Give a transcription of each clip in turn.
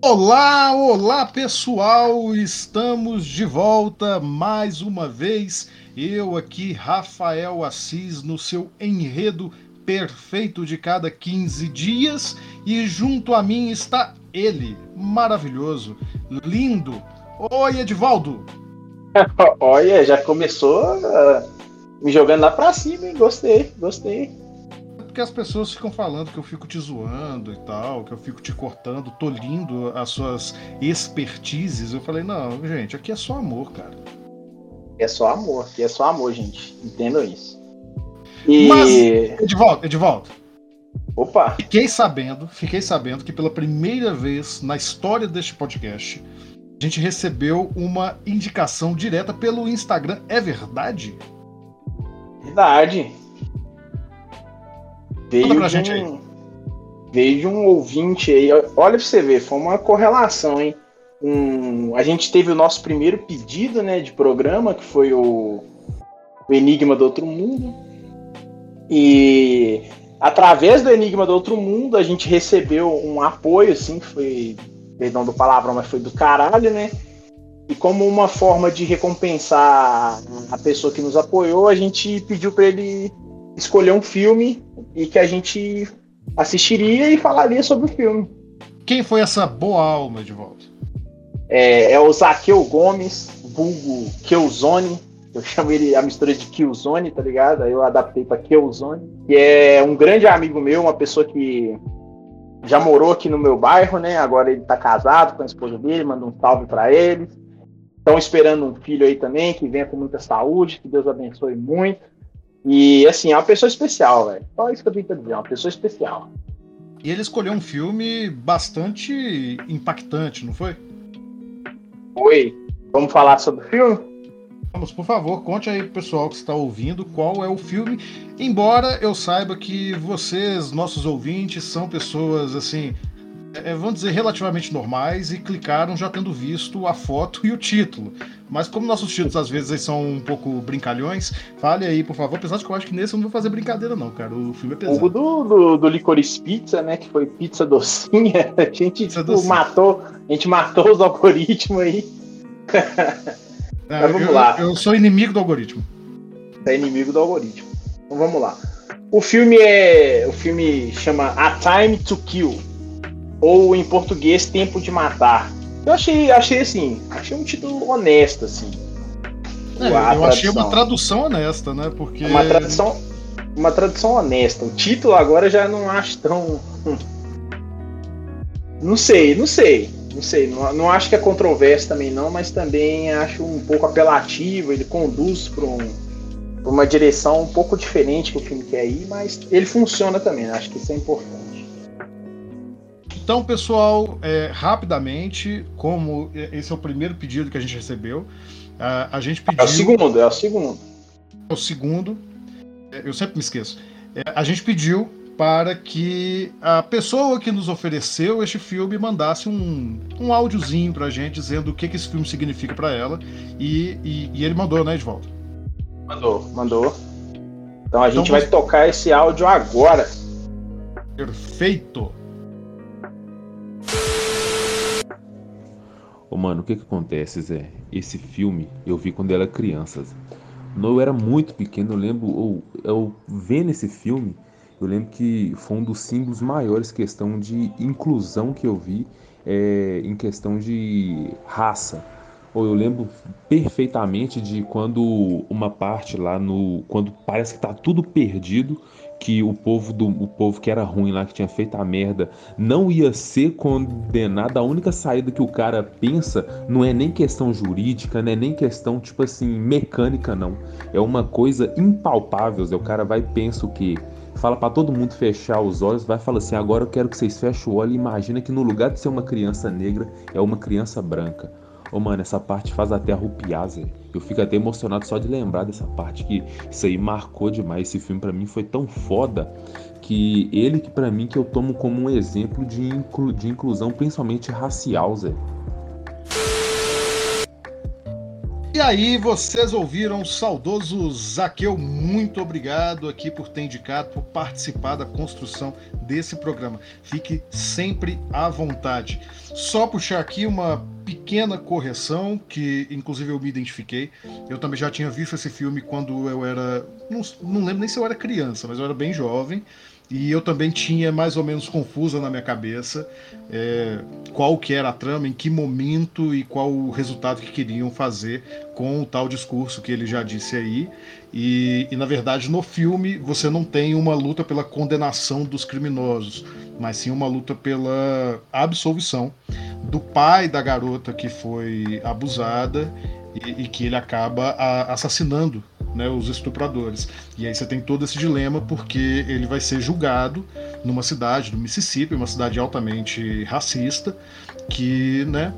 Olá, olá pessoal, estamos de volta mais uma vez. Eu aqui, Rafael Assis, no seu enredo perfeito de cada 15 dias, e junto a mim está ele, maravilhoso, lindo. Oi, Edivaldo! Olha, já começou uh, me jogando lá pra cima, hein? Gostei, gostei porque as pessoas ficam falando que eu fico te zoando e tal, que eu fico te cortando, tolindo as suas expertises. Eu falei, não, gente, aqui é só amor, cara. É só amor, aqui é só amor, gente. Entendo isso. E... Mas, Edivaldo, Edivaldo. Opa! Fiquei sabendo, fiquei sabendo que pela primeira vez na história deste podcast, a gente recebeu uma indicação direta pelo Instagram. É verdade? Verdade. Veio pra gente um, aí. Veio de um ouvinte aí. Olha pra você ver, foi uma correlação, hein? Um, a gente teve o nosso primeiro pedido né, de programa, que foi o, o Enigma do Outro Mundo. E através do Enigma do Outro Mundo, a gente recebeu um apoio, assim, que foi, perdão do palavrão, mas foi do caralho, né? E como uma forma de recompensar a pessoa que nos apoiou, a gente pediu para ele escolher um filme e que a gente assistiria e falaria sobre o filme. Quem foi essa boa alma de volta? É, é o Zaqueu Gomes, vulgo Killzone. Eu chamo ele a mistura de Killzone, tá ligado? Aí eu adaptei para Killzone. Que é um grande amigo meu, uma pessoa que já morou aqui no meu bairro, né? Agora ele tá casado com a esposa dele, manda um salve para ele. Estão esperando um filho aí também, que venha com muita saúde, que Deus abençoe muito. E, assim, é uma pessoa especial, velho. Só isso que eu tenho pra dizer, é uma pessoa especial. E ele escolheu um filme bastante impactante, não foi? Foi. Vamos falar sobre o filme? Vamos, por favor, conte aí pro pessoal que está ouvindo qual é o filme. Embora eu saiba que vocês, nossos ouvintes, são pessoas assim é, vamos dizer, relativamente normais e clicaram já tendo visto a foto e o título. Mas como nossos títulos às vezes são um pouco brincalhões, fale aí, por favor. Apesar de que eu acho que nesse eu não vou fazer brincadeira, não, cara. O filme é pesado. O do, do, do Licorice Pizza, né? Que foi pizza docinha. A gente tipo, matou, a gente matou os algoritmos aí. Não, Mas vamos eu, lá. Eu sou inimigo do algoritmo. É inimigo do algoritmo. Então vamos lá. O filme é. O filme chama A Time to Kill ou em português Tempo de Matar. Eu achei, achei assim, achei um título honesto, assim. É, eu tradução. achei uma tradução honesta, né? Porque. Uma tradução, uma tradução honesta. O título agora já não acho tão. Não sei, não sei. Não sei, não, não acho que é controverso também não, mas também acho um pouco apelativo, ele conduz para um, uma direção um pouco diferente que o filme quer ir, mas ele funciona também, né? acho que isso é importante. Então, pessoal, é, rapidamente, como esse é o primeiro pedido que a gente recebeu, a, a gente pediu. É o segundo, é o segundo. É o segundo. É, eu sempre me esqueço. É, a gente pediu para que a pessoa que nos ofereceu este filme mandasse um, um áudiozinho para a gente dizendo o que, que esse filme significa para ela. E, e, e, ele mandou, né, Edvaldo? Mandou, mandou. Então a então, gente vai tocar esse áudio agora. Perfeito. Ô, mano, o que que acontece, Zé? Esse filme eu vi quando eu era criança. Zé. Eu era muito pequeno, eu lembro, eu, eu vendo esse filme, eu lembro que foi um dos símbolos maiores questão de inclusão que eu vi é, em questão de raça. Ou eu lembro perfeitamente de quando uma parte lá no. Quando parece que tá tudo perdido que o povo do o povo que era ruim lá que tinha feito a merda não ia ser condenado. A única saída que o cara pensa não é nem questão jurídica, não é nem questão tipo assim mecânica não. É uma coisa impalpável. O cara vai pensa o que fala para todo mundo fechar os olhos, vai falar assim: agora eu quero que vocês fechem o olho e imagina que no lugar de ser uma criança negra é uma criança branca. Ô, mano, essa parte faz até arrupiar, Zé. Eu fico até emocionado só de lembrar dessa parte, que isso aí marcou demais. Esse filme para mim foi tão foda que ele que para mim que eu tomo como um exemplo de, inclu de inclusão, principalmente racial, Zé. E aí, vocês ouviram o saudoso Zaqueu, muito obrigado aqui por ter indicado, por participar da construção desse programa. Fique sempre à vontade. Só puxar aqui uma pequena correção, que inclusive eu me identifiquei. Eu também já tinha visto esse filme quando eu era. Não, não lembro nem se eu era criança, mas eu era bem jovem. E eu também tinha mais ou menos confusa na minha cabeça é, qual que era a trama, em que momento e qual o resultado que queriam fazer com o tal discurso que ele já disse aí. E, e na verdade no filme você não tem uma luta pela condenação dos criminosos, mas sim uma luta pela absolvição do pai da garota que foi abusada e, e que ele acaba a, assassinando né, os estupradores. E aí você tem todo esse dilema porque ele vai ser julgado numa cidade do Mississippi, uma cidade altamente racista, que, né,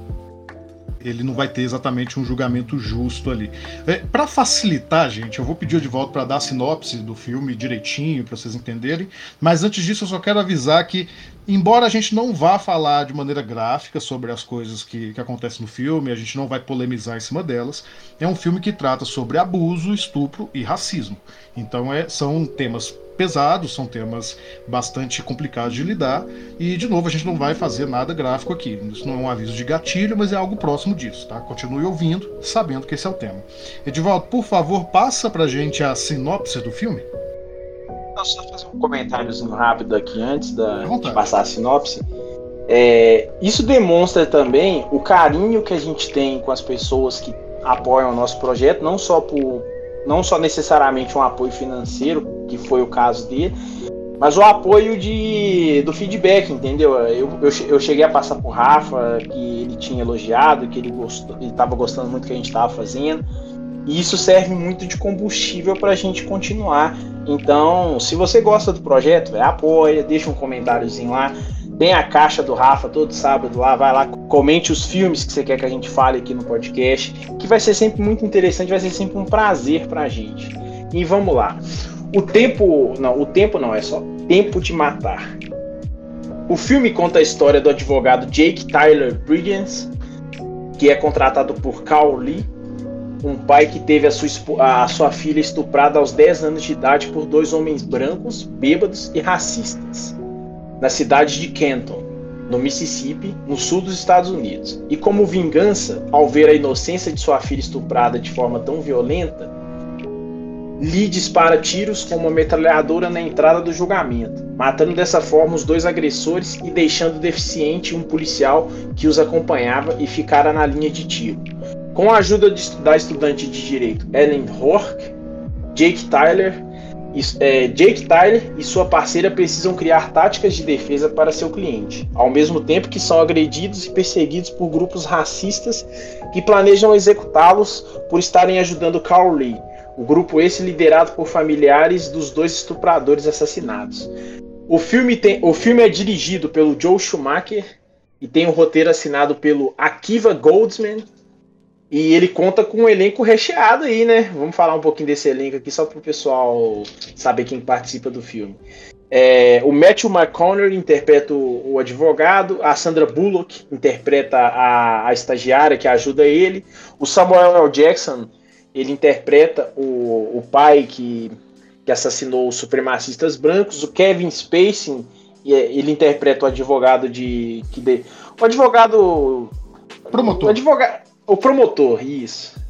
ele não vai ter exatamente um julgamento justo ali. É, para facilitar, gente, eu vou pedir de volta para dar a sinopse do filme direitinho para vocês entenderem. Mas antes disso, eu só quero avisar que embora a gente não vá falar de maneira gráfica sobre as coisas que, que acontecem no filme, a gente não vai polemizar em cima delas, é um filme que trata sobre abuso, estupro e racismo. Então é, são temas pesados, são temas bastante complicados de lidar, e de novo a gente não vai fazer nada gráfico aqui. Isso não é um aviso de gatilho, mas é algo próximo disso, tá? Continue ouvindo, sabendo que esse é o tema. Edivaldo, por favor, passa pra gente a sinopse do filme só fazer um comentáriozinho rápido aqui antes da, de passar a sinopse. É, isso demonstra também o carinho que a gente tem com as pessoas que apoiam o nosso projeto, não só por não só necessariamente um apoio financeiro, que foi o caso dele, mas o apoio de, do feedback, entendeu? Eu, eu, eu cheguei a passar por Rafa, que ele tinha elogiado, que ele estava gostando muito do que a gente estava fazendo. E isso serve muito de combustível para a gente continuar. Então, se você gosta do projeto, véio, apoia, deixa um comentáriozinho lá. Tem a caixa do Rafa todo sábado lá, vai lá, comente os filmes que você quer que a gente fale aqui no podcast, que vai ser sempre muito interessante, vai ser sempre um prazer pra gente. E vamos lá. O tempo, não, o tempo não é só Tempo de Matar. O filme conta a história do advogado Jake Tyler Briggins, que é contratado por Carl Lee um pai que teve a sua, a sua filha estuprada aos 10 anos de idade por dois homens brancos, bêbados e racistas, na cidade de Kenton, no Mississippi, no sul dos Estados Unidos. E como vingança, ao ver a inocência de sua filha estuprada de forma tão violenta, Lee dispara tiros com uma metralhadora na entrada do julgamento, matando dessa forma os dois agressores e deixando deficiente um policial que os acompanhava e ficara na linha de tiro. Com a ajuda de, da estudante de direito Ellen Hork, Jake Tyler, e, é, Jake Tyler e sua parceira precisam criar táticas de defesa para seu cliente, ao mesmo tempo que são agredidos e perseguidos por grupos racistas que planejam executá-los por estarem ajudando Carl Lee, o grupo esse liderado por familiares dos dois estupradores assassinados. O filme, tem, o filme é dirigido pelo Joe Schumacher e tem o um roteiro assinado pelo Akiva Goldsman e ele conta com um elenco recheado aí, né? Vamos falar um pouquinho desse elenco aqui, só para o pessoal saber quem participa do filme. É, o Matthew McConaughey interpreta o, o, advogado, a Sandra Bullock interpreta a, a, estagiária que ajuda ele, o Samuel L. Jackson ele interpreta o, o pai que, que assassinou os supremacistas brancos, o Kevin Spacey ele interpreta o advogado de que de, o advogado promotor, o advogado o promotor, isso.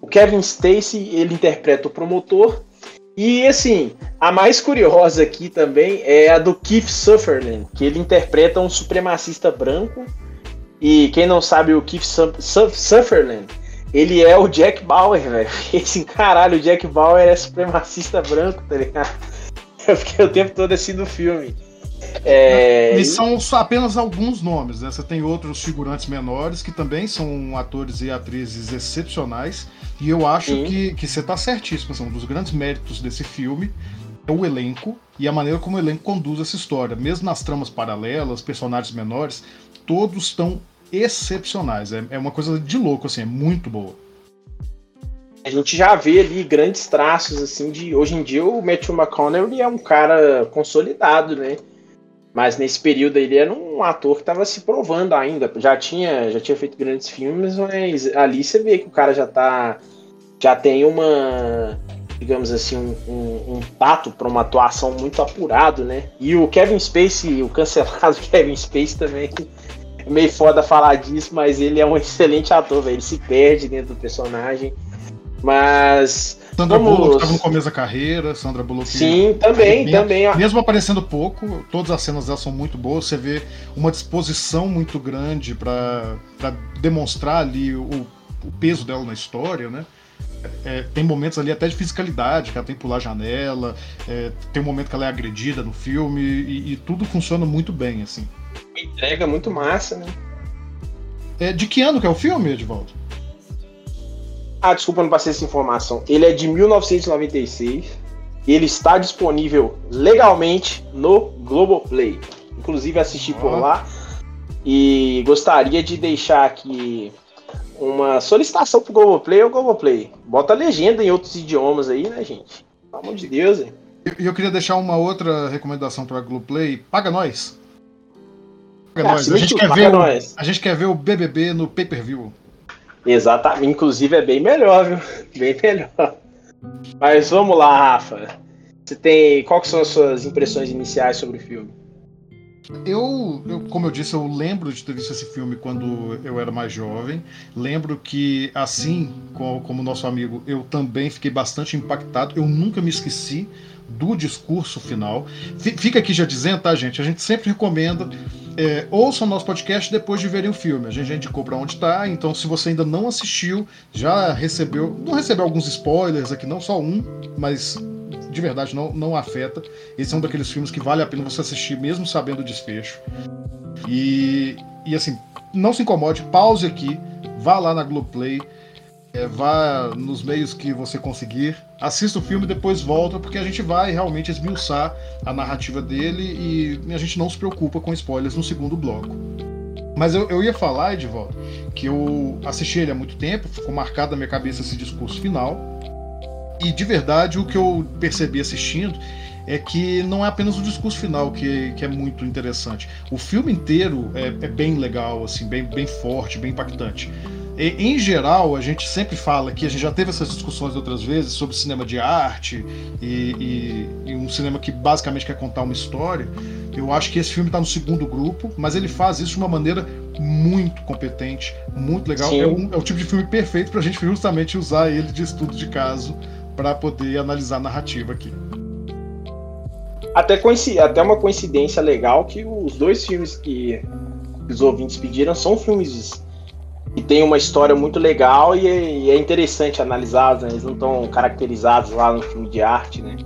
O Kevin Stacy, ele interpreta o promotor. E assim, a mais curiosa aqui também é a do Keith Sutherland, que ele interpreta um supremacista branco. E quem não sabe o Keith Sutherland, ele é o Jack Bauer, velho. Esse caralho, o Jack Bauer é supremacista branco, tá ligado? Eu fiquei o tempo todo assim no filme. É... E são apenas alguns nomes, né? Você tem outros figurantes menores que também são atores e atrizes excepcionais. E eu acho que, que você está certíssimo. Assim, um dos grandes méritos desse filme é o elenco e a maneira como o elenco conduz essa história. Mesmo nas tramas paralelas, personagens menores, todos estão excepcionais. É, é uma coisa de louco, assim, é muito boa. A gente já vê ali grandes traços, assim, de. Hoje em dia o Matthew McConaughey é um cara consolidado, né? Mas nesse período ele era um ator que estava se provando ainda. Já tinha, já tinha feito grandes filmes, mas ali você vê que o cara já está já tem uma, digamos assim, um, um, um tato para uma atuação muito apurado, né? E o Kevin Spacey, o cancelado Kevin Spacey também, é meio foda falar disso, mas ele é um excelente ator, velho. Ele se perde dentro do personagem. Mas. Sandra vamos... Bullock estava no começo da carreira, Sandra Bullock. Sim, também, também. Mesmo aparecendo pouco, todas as cenas dela são muito boas. Você vê uma disposição muito grande para demonstrar ali o, o peso dela na história, né? É, tem momentos ali até de fisicalidade, que ela tem que pular a janela, é, tem um momento que ela é agredida no filme, e, e tudo funciona muito bem, assim. entrega muito massa, né? É, de que ano que é o filme, Edvaldo? Ah, desculpa, não passei essa informação. Ele é de 1996. Ele está disponível legalmente no Globoplay. Inclusive assisti ah. por lá. E gostaria de deixar aqui uma solicitação pro Globoplay ou Globoplay. Bota legenda em outros idiomas aí, né, gente? Pelo amor de Deus, hein? E eu, queria deixar uma outra recomendação para Globoplay. Paga nós. Paga ah, nós. A gente, quer ver o, a gente quer ver o BBB no pay-per-view. Exatamente. Inclusive é bem melhor, viu? Bem melhor. Mas vamos lá, Rafa. Você tem. Quais são as suas impressões iniciais sobre o filme? Eu, eu, como eu disse, eu lembro de ter visto esse filme quando eu era mais jovem. Lembro que, assim como nosso amigo, eu também fiquei bastante impactado. Eu nunca me esqueci do discurso final. Fica aqui já dizendo, tá, gente? A gente sempre recomenda. É, ouçam nosso podcast depois de verem o filme. A gente já indicou para onde tá, então se você ainda não assistiu, já recebeu. Não recebeu alguns spoilers aqui, não só um, mas de verdade não, não afeta. Esse é um daqueles filmes que vale a pena você assistir, mesmo sabendo o desfecho. E, e assim, não se incomode, pause aqui, vá lá na Globoplay, é, vá nos meios que você conseguir, assista o filme e depois volta, porque a gente vai realmente esmiuçar a narrativa dele e a gente não se preocupa com spoilers no segundo bloco. Mas eu, eu ia falar, Edvaldo, que eu assisti ele há muito tempo, ficou marcado na minha cabeça esse discurso final. E de verdade, o que eu percebi assistindo é que não é apenas o discurso final que, que é muito interessante. O filme inteiro é, é bem legal, assim, bem, bem forte, bem impactante. E, em geral, a gente sempre fala que a gente já teve essas discussões outras vezes sobre cinema de arte e, e, e um cinema que basicamente quer contar uma história. Eu acho que esse filme está no segundo grupo, mas ele faz isso de uma maneira muito competente, muito legal. É, um, é, o tipo de filme perfeito para a gente justamente usar ele de estudo de caso para poder analisar a narrativa aqui. Até, até uma coincidência legal que os dois filmes que os ouvintes pediram são filmes que têm uma história muito legal e é, e é interessante analisar, né? eles não estão caracterizados lá no filme de arte, né?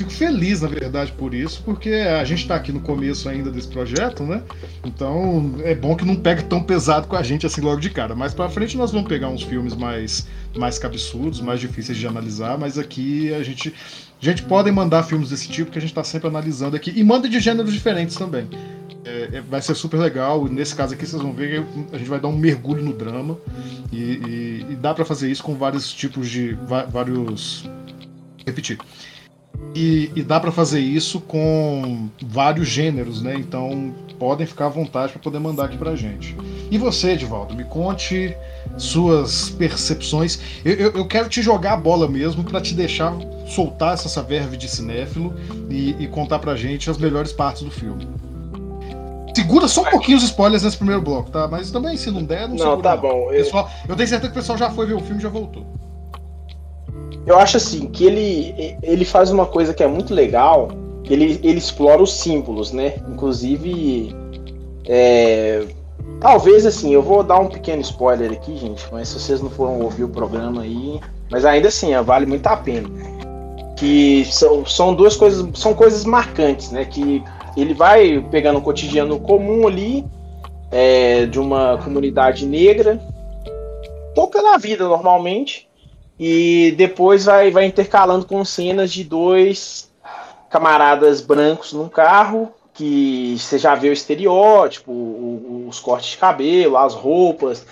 fico feliz, na verdade, por isso, porque a gente está aqui no começo ainda desse projeto, né? Então é bom que não pegue tão pesado com a gente assim logo de cara. Mais para frente nós vamos pegar uns filmes mais, mais cabeçudos, mais difíceis de analisar, mas aqui a gente. A gente pode mandar filmes desse tipo que a gente está sempre analisando aqui. E manda de gêneros diferentes também. É, é, vai ser super legal. Nesse caso aqui, vocês vão ver que a gente vai dar um mergulho no drama. E, e, e dá para fazer isso com vários tipos de. vários. Repetir. E, e dá para fazer isso com vários gêneros, né? Então podem ficar à vontade para poder mandar aqui pra gente. E você, Edivaldo, me conte suas percepções. Eu, eu, eu quero te jogar a bola mesmo para te deixar soltar essa verve de cinéfilo e, e contar pra gente as melhores partes do filme. Segura só um pouquinho os spoilers nesse primeiro bloco, tá? Mas também, se não der, não Não, tá bom. Pessoal, eu tenho certeza que o pessoal já foi ver o filme e já voltou. Eu acho assim que ele, ele faz uma coisa que é muito legal. Ele, ele explora os símbolos, né? Inclusive, é, talvez assim, eu vou dar um pequeno spoiler aqui, gente, mas se vocês não foram ouvir o programa aí, mas ainda assim, vale muito a pena. Que são, são duas coisas, são coisas marcantes, né? Que ele vai pegando o cotidiano comum ali é, de uma comunidade negra, pouca na vida normalmente, e depois vai, vai intercalando com cenas de dois camaradas brancos num carro, que você já vê o estereótipo, os cortes de cabelo, as roupas,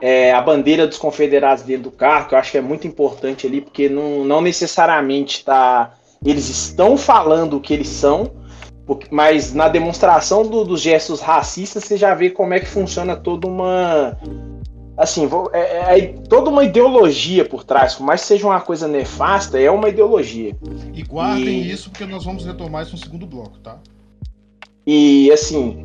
é, a bandeira dos confederados dentro do carro, que eu acho que é muito importante ali, porque não, não necessariamente tá, eles estão falando o que eles são, mas na demonstração do, dos gestos racistas você já vê como é que funciona toda uma assim, vou, é, é, toda uma ideologia por trás, por mais que seja uma coisa nefasta, é uma ideologia. E guardem e... isso porque nós vamos retomar isso no segundo bloco, tá? E assim,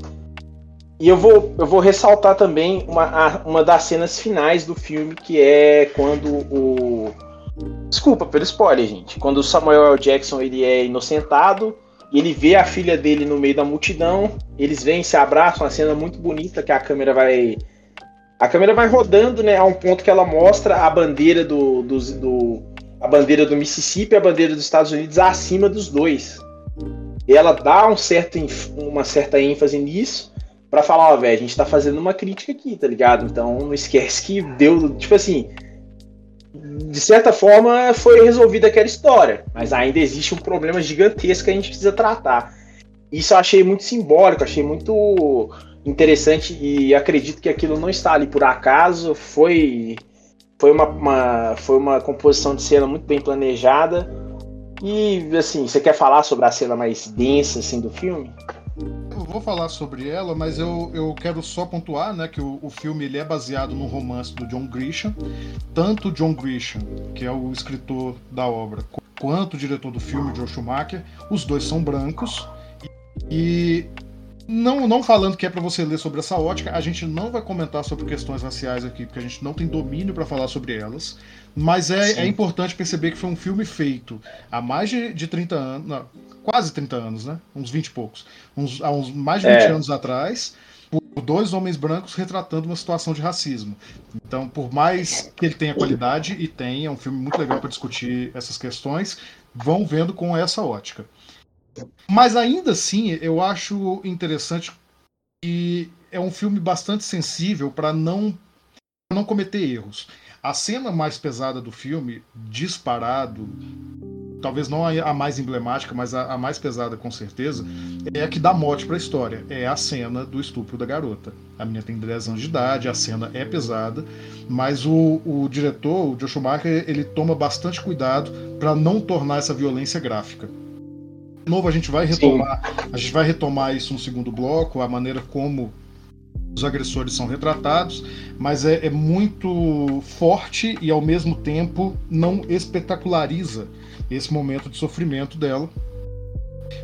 e eu vou, eu vou ressaltar também uma, uma das cenas finais do filme, que é quando o. Desculpa pelo spoiler, gente. Quando o Samuel L. Jackson ele é inocentado ele vê a filha dele no meio da multidão, eles vêm, se abraçam, uma cena muito bonita que a câmera vai. A câmera vai rodando, né? A um ponto que ela mostra a bandeira do, do, do a bandeira do Mississippi e a bandeira dos Estados Unidos acima dos dois. Ela dá um certo, uma certa ênfase nisso para falar, ó, velho, a gente tá fazendo uma crítica aqui, tá ligado? Então não esquece que deu, tipo assim, de certa forma foi resolvida aquela história, mas ainda existe um problema gigantesco que a gente precisa tratar. Isso eu achei muito simbólico, achei muito interessante e acredito que aquilo não está ali por acaso, foi foi uma, uma foi uma composição de cena muito bem planejada. E assim, você quer falar sobre a cena mais densa assim do filme? Eu vou falar sobre ela, mas eu, eu quero só pontuar né, que o, o filme ele é baseado no romance do John Grisham. Tanto John Grisham, que é o escritor da obra, quanto o diretor do filme, Joe Schumacher, os dois são brancos. E não, não falando que é para você ler sobre essa ótica, a gente não vai comentar sobre questões raciais aqui, porque a gente não tem domínio para falar sobre elas. Mas é, é, importante perceber que foi um filme feito há mais de, de 30 anos. Não, quase 30 anos, né? Uns 20 e poucos. Uns, há uns mais de 20 é. anos atrás, por dois homens brancos retratando uma situação de racismo. Então, por mais que ele tenha qualidade, e tem, é um filme muito legal para discutir essas questões, vão vendo com essa ótica. Mas ainda assim, eu acho interessante que é um filme bastante sensível para não, não cometer erros. A cena mais pesada do filme, disparado, talvez não a mais emblemática, mas a, a mais pesada com certeza, é a que dá morte para a história. É a cena do estupro da garota. A menina tem 10 anos de idade, a cena é pesada, mas o, o diretor, o Joe Schumacher, ele toma bastante cuidado para não tornar essa violência gráfica. De novo, a gente vai retomar, Sim. a gente vai retomar isso no segundo bloco, a maneira como os agressores são retratados, mas é, é muito forte e ao mesmo tempo não espetaculariza esse momento de sofrimento dela.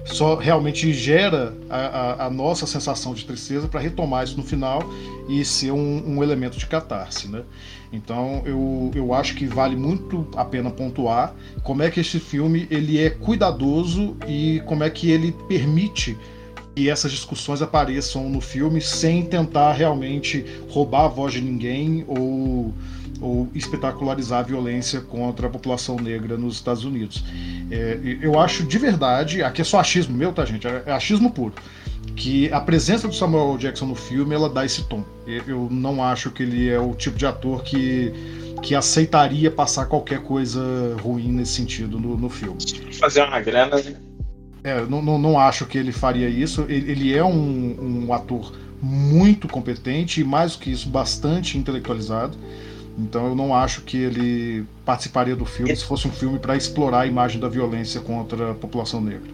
Só realmente gera a, a, a nossa sensação de tristeza para retomar isso no final e ser um, um, elemento de catarse. Né? Então eu, eu acho que vale muito a pena pontuar como é que esse filme ele é cuidadoso e como é que ele permite que essas discussões apareçam no filme sem tentar realmente roubar a voz de ninguém ou ou espetacularizar a violência contra a população negra nos Estados Unidos. É, eu acho de verdade, aqui é só achismo meu, tá, gente? É, é achismo puro. Que a presença do Samuel Jackson no filme ela dá esse tom. Eu não acho que ele é o tipo de ator que, que aceitaria passar qualquer coisa ruim nesse sentido no, no filme. Fazer uma grana, né? É, não, não, não acho que ele faria isso. Ele, ele é um, um ator muito competente e, mais do que isso, bastante intelectualizado. Então eu não acho que ele participaria do filme se fosse um filme para explorar a imagem da violência contra a população negra.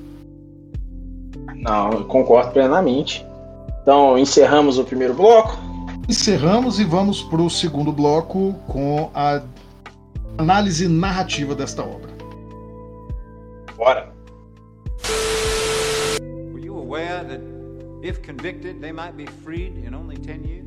Não, eu concordo plenamente. Então encerramos o primeiro bloco. Encerramos e vamos para o segundo bloco com a análise narrativa desta obra. Bora. If convicted they might be freed in only 10 years?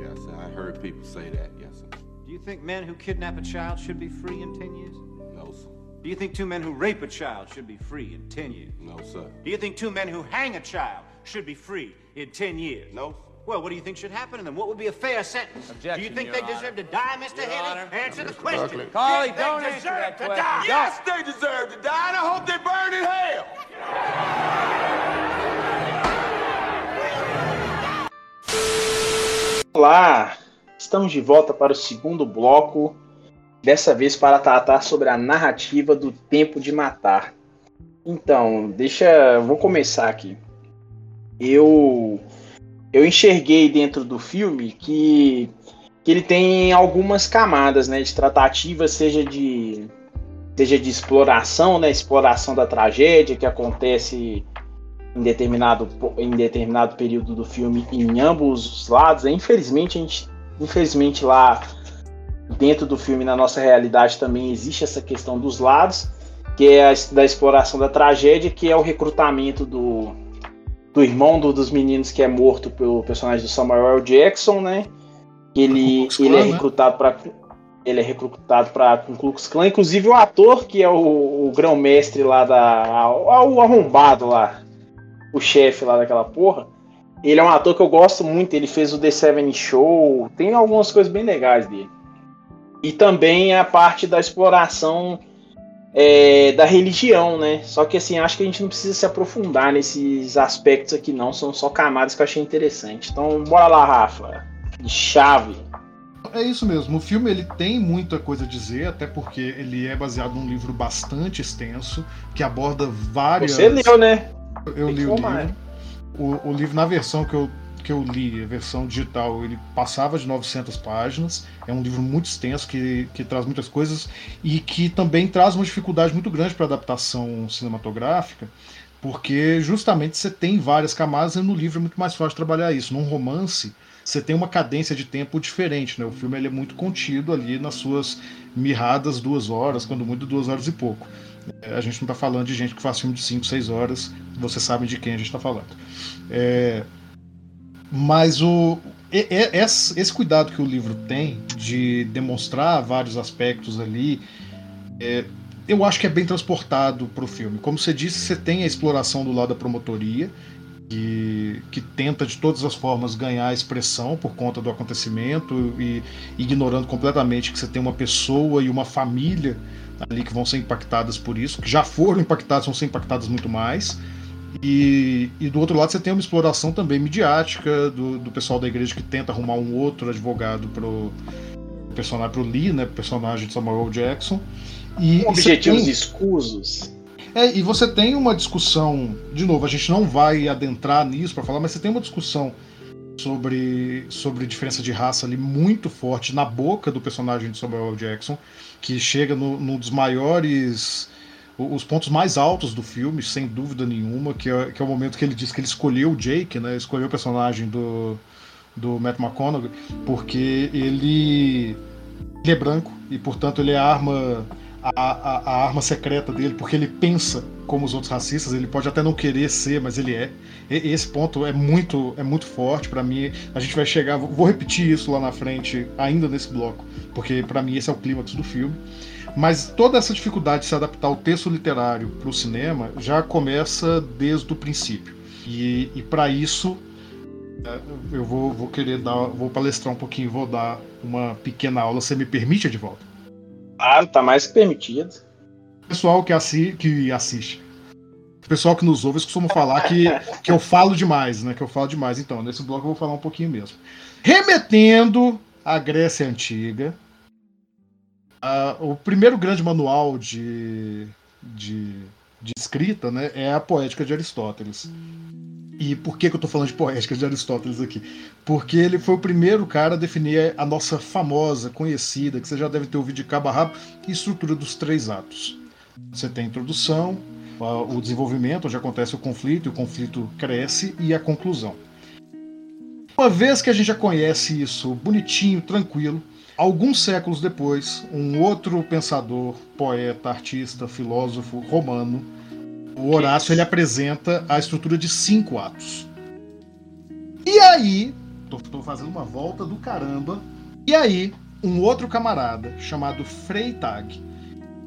Yes, I heard people say that. Yes, sir. Do you think men who kidnap a child should be free in 10 years? No, sir. Do you think two men who rape a child should be free in 10 years? No, sir. Do you think two men who hang a child should be free in 10 years? No, sir. Well, what do you think should happen to them? What would be a fair sentence? Objection, do you think Your they Honor. deserve to die, Mr. Your Haley? Honor. Answer the question. Buckley. Carly, They don't answer deserve that to question. die. Yes, they deserve to die, and I hope they burn in hell. Olá, estamos de volta para o segundo bloco, dessa vez para tratar sobre a narrativa do Tempo de Matar. Então, deixa, vou começar aqui. Eu eu enxerguei dentro do filme que, que ele tem algumas camadas, né, de tratativa, seja de seja de exploração, né, exploração da tragédia que acontece em determinado, em determinado período do filme em ambos os lados. Infelizmente, a gente infelizmente lá dentro do filme, na nossa realidade, também existe essa questão dos lados, que é a, da exploração da tragédia, que é o recrutamento do, do irmão do, dos meninos que é morto pelo personagem do Samuel L. Jackson, né? Ele, ele é né? recrutado para ele é recrutado para o Klux Klan, inclusive o ator que é o, o grão-mestre lá da o arrombado lá, o chefe lá daquela porra. Ele é um ator que eu gosto muito, ele fez o The Seven Show, tem algumas coisas bem legais dele. E também a parte da exploração é, da religião, né? Só que assim, acho que a gente não precisa se aprofundar nesses aspectos aqui, não. São só camadas que eu achei interessante. Então, bora lá, Rafa. De chave. É isso mesmo. O filme ele tem muita coisa a dizer, até porque ele é baseado num livro bastante extenso que aborda várias. Você leu, né? Eu li o livro. O, o livro na versão que eu que eu li, a versão digital, ele passava de 900 páginas. É um livro muito extenso que, que traz muitas coisas e que também traz uma dificuldade muito grande para adaptação cinematográfica, porque justamente você tem várias camadas e no livro é muito mais fácil trabalhar isso. Num romance, você tem uma cadência de tempo diferente, né? O filme ele é muito contido ali nas suas mirradas duas horas, quando muito duas horas e pouco. É, a gente não está falando de gente que faz filme de 5, 6 horas, vocês sabem de quem a gente está falando. É, mas o, esse cuidado que o livro tem de demonstrar vários aspectos ali, é, eu acho que é bem transportado para o filme. Como você disse, você tem a exploração do lado da promotoria, que, que, tenta de todas as formas ganhar expressão por conta do acontecimento e ignorando completamente que você tem uma pessoa e uma família ali que vão ser impactadas por isso, que já foram impactadas, vão ser impactadas muito mais. E, e, do outro lado você tem uma exploração também midiática do, do pessoal da igreja que tenta arrumar um outro advogado pro personagem pro Lee, né, personagem de Samuel Jackson. E, Com objetivos tem, escusos. É, e você tem uma discussão, de novo, a gente não vai adentrar nisso para falar, mas você tem uma discussão sobre, sobre diferença de raça ali muito forte na boca do personagem de Samuel Jackson, que chega no, num dos maiores os pontos mais altos do filme, sem dúvida nenhuma, que é, que é o momento que ele diz que ele escolheu o Jake, né? Escolheu o personagem do, do Matt McConaughey, porque ele, ele é branco e, portanto, ele é a arma, a, a, a, arma secreta dele, porque ele pensa como os outros racistas, ele pode até não querer ser, mas ele é. E, esse ponto é muito, é muito forte para mim. A gente vai chegar, vou repetir isso lá na frente, ainda nesse bloco, porque para mim esse é o clímax do filme. Mas toda essa dificuldade de se adaptar ao texto literário para o cinema já começa desde o princípio. E, e para isso é, eu vou, vou, querer dar, vou palestrar um pouquinho, vou dar uma pequena aula. Você me permite de volta? Ah, tá mais permitido. Pessoal que, assi que assiste. O pessoal que nos ouve costuma falar que, que eu falo demais, né? Que eu falo demais. Então, nesse bloco eu vou falar um pouquinho mesmo. Remetendo à Grécia Antiga, Uh, o primeiro grande manual de, de, de, escrita né, é a Poética de Aristóteles. E por que, que eu estou falando de Poética de Aristóteles aqui? Porque ele foi o primeiro cara a definir a nossa famosa, conhecida, que você já deve ter ouvido de cabo a rabo, estrutura dos três atos. Você tem a introdução, o desenvolvimento, onde acontece o conflito, e o conflito cresce, e a conclusão. Uma vez que a gente já conhece isso bonitinho, tranquilo, Alguns séculos depois, um outro pensador, poeta, artista, filósofo romano, o Horácio, ele apresenta a estrutura de cinco atos. E aí, tô, tô fazendo uma volta do caramba. E aí, um outro camarada chamado Freytag,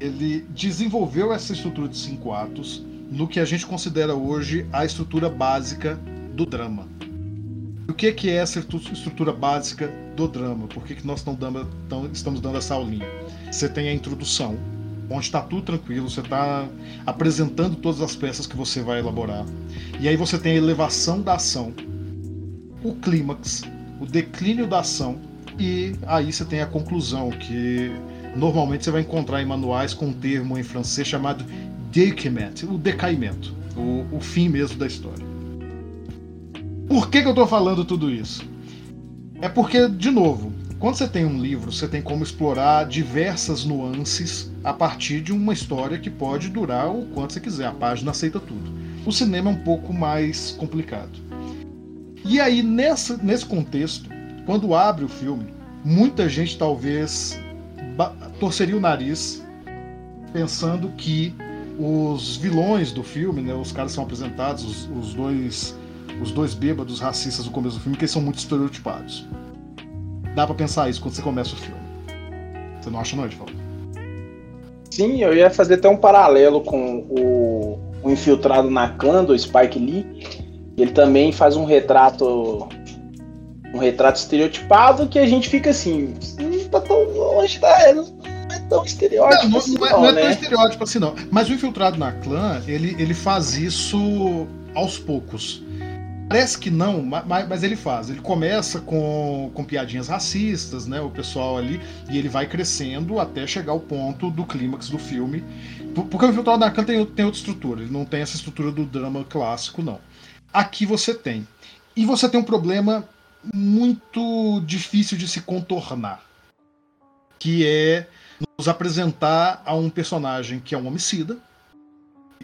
ele desenvolveu essa estrutura de cinco atos no que a gente considera hoje a estrutura básica do drama. O que, é essa estrutura básica do drama? Por que, que nós estamos dando essa aulinha? Você tem a introdução, onde está tudo tranquilo, você está apresentando todas as peças que você vai elaborar. E aí você tem a elevação da ação, o clímax, o declínio da ação, e aí você tem a conclusão, que normalmente você vai encontrar em manuais com um termo em francês chamado déciment, o decaimento, o, o fim mesmo da história. Por que, que eu estou falando tudo isso? É porque, de novo, quando você tem um livro, você tem como explorar diversas nuances a partir de uma história que pode durar o quanto você quiser. A página aceita tudo. O cinema é um pouco mais complicado. E aí, nessa, nesse contexto, quando abre o filme, muita gente talvez torceria o nariz pensando que os vilões do filme, né, os caras são apresentados, os, os dois os dois bêbados racistas no começo do filme, que eles são muito estereotipados. Dá para pensar isso quando você começa o filme. Você não acha não, Edvaldo? Sim, eu ia fazer até um paralelo com o, o Infiltrado na Clã, do Spike Lee. Ele também faz um retrato um retrato estereotipado que a gente fica assim, não tá tão longe da. Não é tão estereótipo. Não, não, assim, não, é, não é né? tão estereótipo assim, não. Mas o Infiltrado na Clã, ele, ele faz isso aos poucos. Parece que não, mas, mas, ele faz. Ele começa com, com piadinhas racistas, né? O pessoal ali, e ele vai crescendo até chegar ao ponto do clímax do filme. Porque o Infiltrado na Clã tem, tem outra estrutura, ele não tem essa estrutura do drama clássico, não. Aqui você tem. E você tem um problema muito difícil de se contornar, que é nos apresentar a um personagem que é um homicida.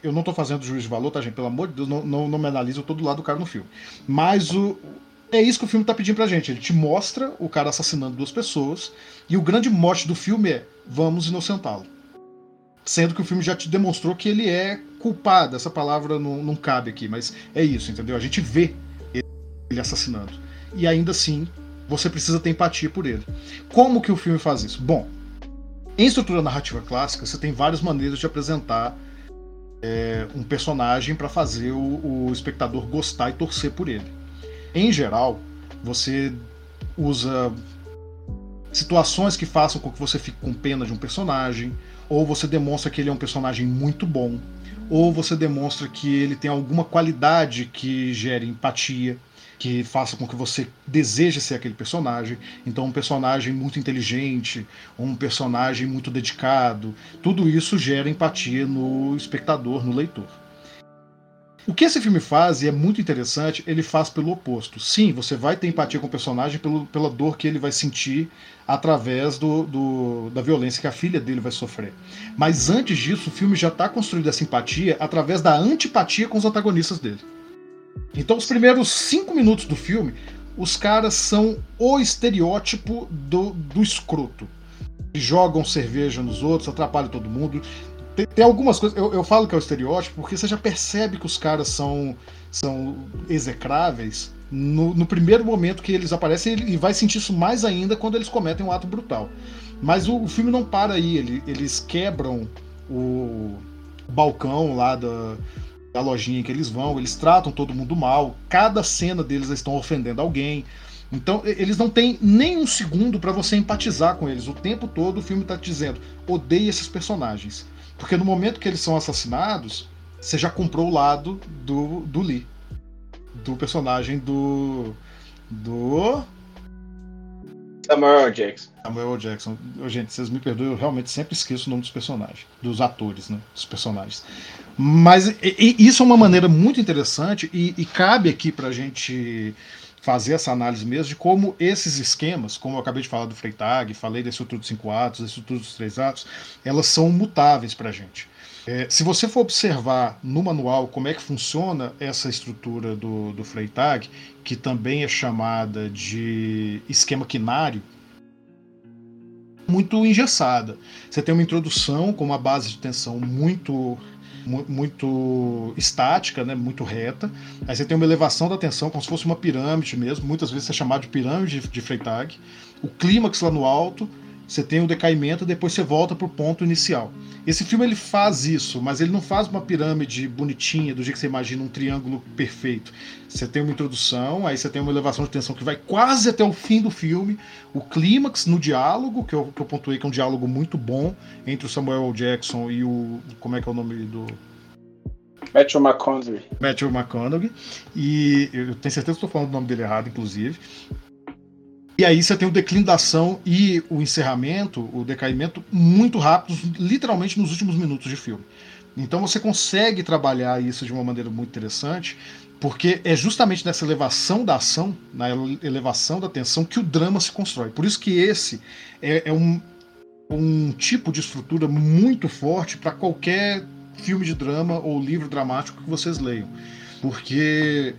Eu não estou fazendo juízo de valor, tá, gente? Pelo amor de Deus, não, não, não me analiso todo lado do cara no filme. Mas o, é isso que o filme está pedindo pra gente. Ele te mostra o cara assassinando duas pessoas, e o grande mote do filme é: vamos inocentá-lo. Sendo que o filme já te demonstrou que ele é culpado. Essa palavra não, não cabe aqui, mas é isso, entendeu? A gente vê ele assassinando e ainda assim você precisa ter empatia por ele. Como que o filme faz isso? Bom, em estrutura narrativa clássica, você tem várias maneiras de apresentar é, um personagem para fazer o, o espectador gostar e torcer por ele. Em geral, você usa situações que façam com que você fique com pena de um personagem, ou você demonstra que ele é um personagem muito bom, ou você demonstra que ele tem alguma qualidade que gere empatia que faça com que você deseje ser aquele personagem. Então, um personagem muito inteligente, um personagem muito dedicado, tudo isso gera empatia no espectador, no leitor. O que esse filme faz, e é muito interessante, ele faz pelo oposto. Sim, você vai ter empatia com o personagem pelo, pela dor que ele vai sentir através do, do, da violência que a filha dele vai sofrer. Mas antes disso, o filme já está construindo essa empatia através da antipatia com os antagonistas dele. Então, os primeiros cinco minutos do filme, os caras são o estereótipo do, do escroto. Jogam cerveja nos outros, atrapalham todo mundo. Tem, tem algumas coisas. Eu, eu, falo que é o estereótipo porque você já percebe que os caras são, são execráveis no, no primeiro momento que eles aparecem e vai sentir isso mais ainda quando eles cometem um ato brutal. Mas o, o filme não para aí, ele, eles quebram o balcão lá da, da lojinha que eles vão, eles tratam todo mundo mal, cada cena deles estão ofendendo alguém. Então, eles não têm nem um segundo para você empatizar com eles. O tempo todo o filme está te dizendo: odeie esses personagens. Porque no momento que eles são assassinados, você já comprou o lado do, do Lee. Do personagem do. Do. Samuel Jackson. Samuel Jackson. Gente, vocês me perdoem, eu realmente sempre esqueço o nome dos personagens. Dos atores, né? Dos personagens. Mas e, e, isso é uma maneira muito interessante e, e cabe aqui para a gente fazer essa análise mesmo de como esses esquemas, como eu acabei de falar do Freytag, falei da estrutura dos cinco atos, da estrutura dos três atos, elas são mutáveis para a gente. É, se você for observar no manual como é que funciona essa estrutura do, do Freytag, que também é chamada de esquema quinário, muito engessada. Você tem uma introdução com uma base de tensão muito muito estática, né, muito reta. Aí você tem uma elevação da tensão, como se fosse uma pirâmide mesmo. Muitas vezes é chamado de pirâmide de Freytag. O clímax lá no alto, você tem o decaimento e depois você volta para o ponto inicial. Esse filme ele faz isso, mas ele não faz uma pirâmide bonitinha, do jeito que você imagina um triângulo perfeito. Você tem uma introdução, aí você tem uma elevação de tensão que vai quase até o fim do filme, o clímax no diálogo, que eu, que eu pontuei que é um diálogo muito bom entre o Samuel Jackson e o. Como é que é o nome do. Matthew McConaughey. Matthew McConaughey. E eu tenho certeza que estou falando o nome dele errado, inclusive. E aí você tem o declínio da ação e o encerramento, o decaimento, muito rápidos, literalmente nos últimos minutos de filme. Então você consegue trabalhar isso de uma maneira muito interessante, porque é justamente nessa elevação da ação, na elevação da tensão, que o drama se constrói. Por isso que esse é, é um, um tipo de estrutura muito forte para qualquer filme de drama ou livro dramático que vocês leiam. Porque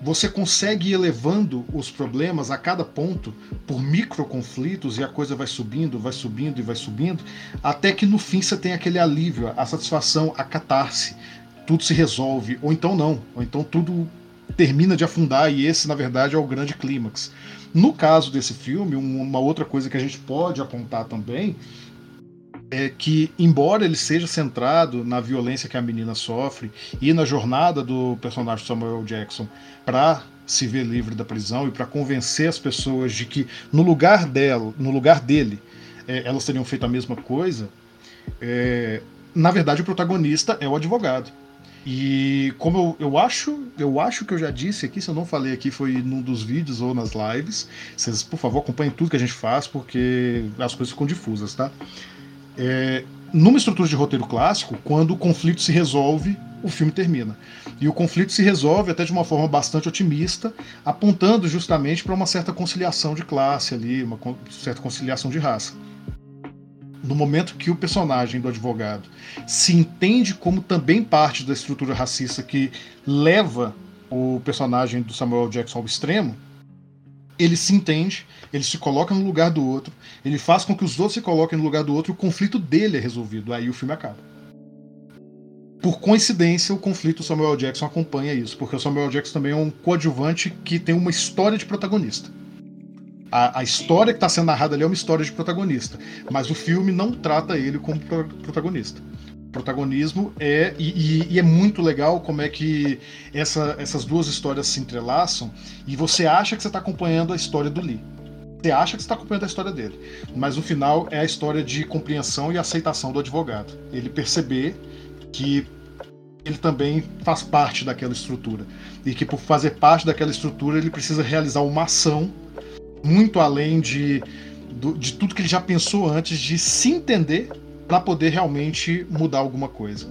você consegue ir elevando os problemas a cada ponto por micro conflitos e a coisa vai subindo, vai subindo e vai subindo, até que no fim você tem aquele alívio, a satisfação, a catarse, tudo se resolve, ou então não, ou então tudo termina de afundar e esse, na verdade, é o grande clímax. No caso desse filme, uma outra coisa que a gente pode apontar também é que, embora ele seja centrado na violência que a menina sofre e na jornada do personagem Samuel Jackson para se ver livre da prisão e para convencer as pessoas de que no lugar dela, no lugar dele, é, elas teriam feito a mesma coisa, é, na verdade o protagonista é o advogado. E como eu, eu acho, eu acho que eu já disse aqui, se eu não falei aqui, foi num dos vídeos ou nas lives. Vocês, por favor, acompanhem tudo que a gente faz, porque as coisas ficam difusas, tá? É, numa estrutura de roteiro clássico, quando o conflito se resolve, o filme termina. E o conflito se resolve até de uma forma bastante otimista, apontando justamente para uma certa conciliação de classe ali, uma certa conciliação de raça. No momento que o personagem do advogado se entende como também parte da estrutura racista que leva o personagem do Samuel Jackson ao extremo, ele se entende, ele se coloca no lugar do outro, ele faz com que os outros se coloquem no lugar do outro e o conflito dele é resolvido. Aí o filme acaba. Por coincidência, o conflito Samuel Jackson acompanha isso, porque o Samuel Jackson também é um coadjuvante que tem uma história de protagonista. A, a história que está sendo narrada ali é uma história de protagonista, mas o filme não trata ele como pro, protagonista protagonismo é e, e, e, é muito legal como é que essa, essas duas histórias se entrelaçam e você acha que você está acompanhando a história do Lee. Você acha que está acompanhando a história dele, mas no final é a história de compreensão e aceitação do advogado. Ele perceber que ele também faz parte daquela estrutura e que por fazer parte daquela estrutura ele precisa realizar uma ação muito além de, de tudo que ele já pensou antes de se entender para poder realmente mudar alguma coisa.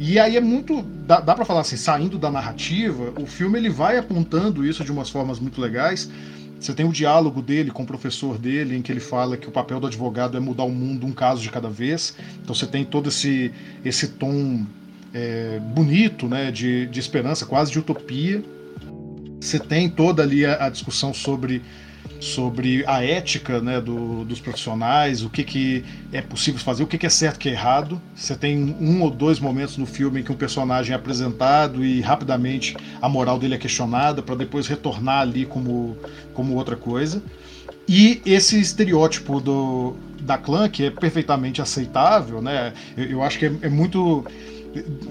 E aí é muito. Dá, dá para falar assim, saindo da narrativa, o filme ele vai apontando isso de umas formas muito legais. Você tem o diálogo dele com o professor dele, em que ele fala que o papel do advogado é mudar o mundo um caso de cada vez. Então você tem todo esse, esse tom é, bonito, né, de, de esperança, quase de utopia. Você tem toda ali a, a discussão sobre sobre a ética né, do, dos profissionais, o que, que é possível fazer, o que, que é certo e que é errado. Você tem um ou dois momentos no filme em que um personagem é apresentado e rapidamente a moral dele é questionada para depois retornar ali como, como outra coisa. E esse estereótipo do, da clã, que é perfeitamente aceitável, né? Eu, eu acho que é, é muito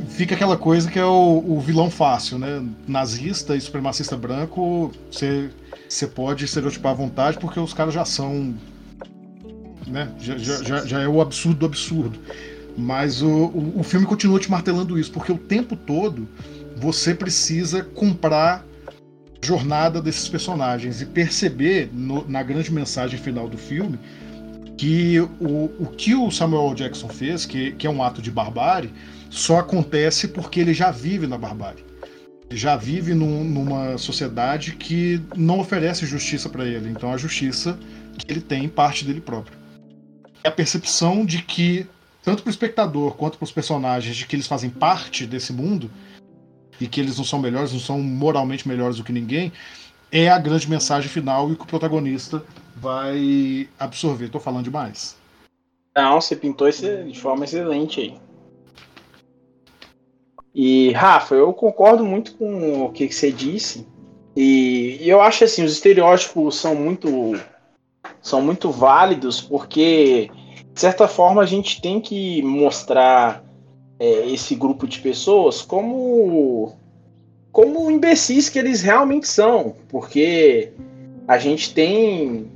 fica aquela coisa que é o, o, vilão fácil, né? Nazista e supremacista branco, você você pode estereotipar à vontade porque os caras já são. Né? Já, já, já é o absurdo do absurdo. Mas o, o, o filme continua te martelando isso, porque o tempo todo você precisa comprar a jornada desses personagens e perceber no, na grande mensagem final do filme que o, o que o Samuel Jackson fez, que, que é um ato de barbárie, só acontece porque ele já vive na barbárie já vive num, numa sociedade que não oferece justiça para ele. Então a justiça que ele tem parte dele próprio. É a percepção de que, tanto para o espectador quanto para os personagens, de que eles fazem parte desse mundo e que eles não são melhores, não são moralmente melhores do que ninguém, é a grande mensagem final e que o protagonista vai absorver. Estou falando demais. Não, você pintou isso de forma excelente aí. E, Rafa, eu concordo muito com o que, você disse. E, e eu acho assim, os estereótipos são muito são muito válidos porque de certa forma a gente tem que mostrar é, esse grupo de pessoas como como imbecis que eles realmente são, porque a gente tem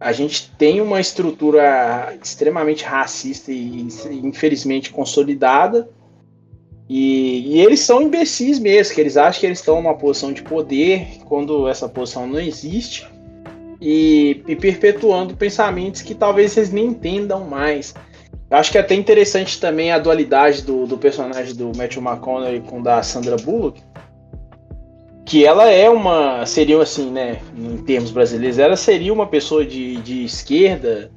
a gente tem uma estrutura extremamente racista e infelizmente consolidada e, e, eles são imbecis mesmo, que eles acham que eles estão numa posição de poder quando essa posição não existe. E, e perpetuando pensamentos que talvez eles nem entendam mais. Eu acho que é até interessante também a dualidade do, do personagem do Matthew McConaughey com da Sandra Bullock. Que ela é uma. Seria assim, né? Em termos brasileiros, ela seria uma pessoa de, de esquerda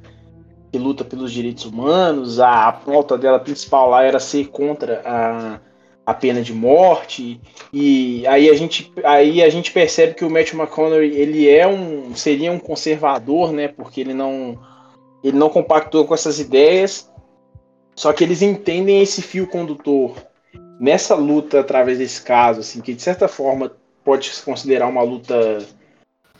que luta pelos direitos humanos. A, pauta dela principal lá era ser contra a, a pena de morte. E aí a gente, aí a gente percebe que o Matthew McConaughey ele é um seria um conservador, né? Porque ele não ele não compactou com essas ideias. Só que eles entendem esse fio condutor nessa luta através desse caso, assim, que de certa forma pode se considerar uma luta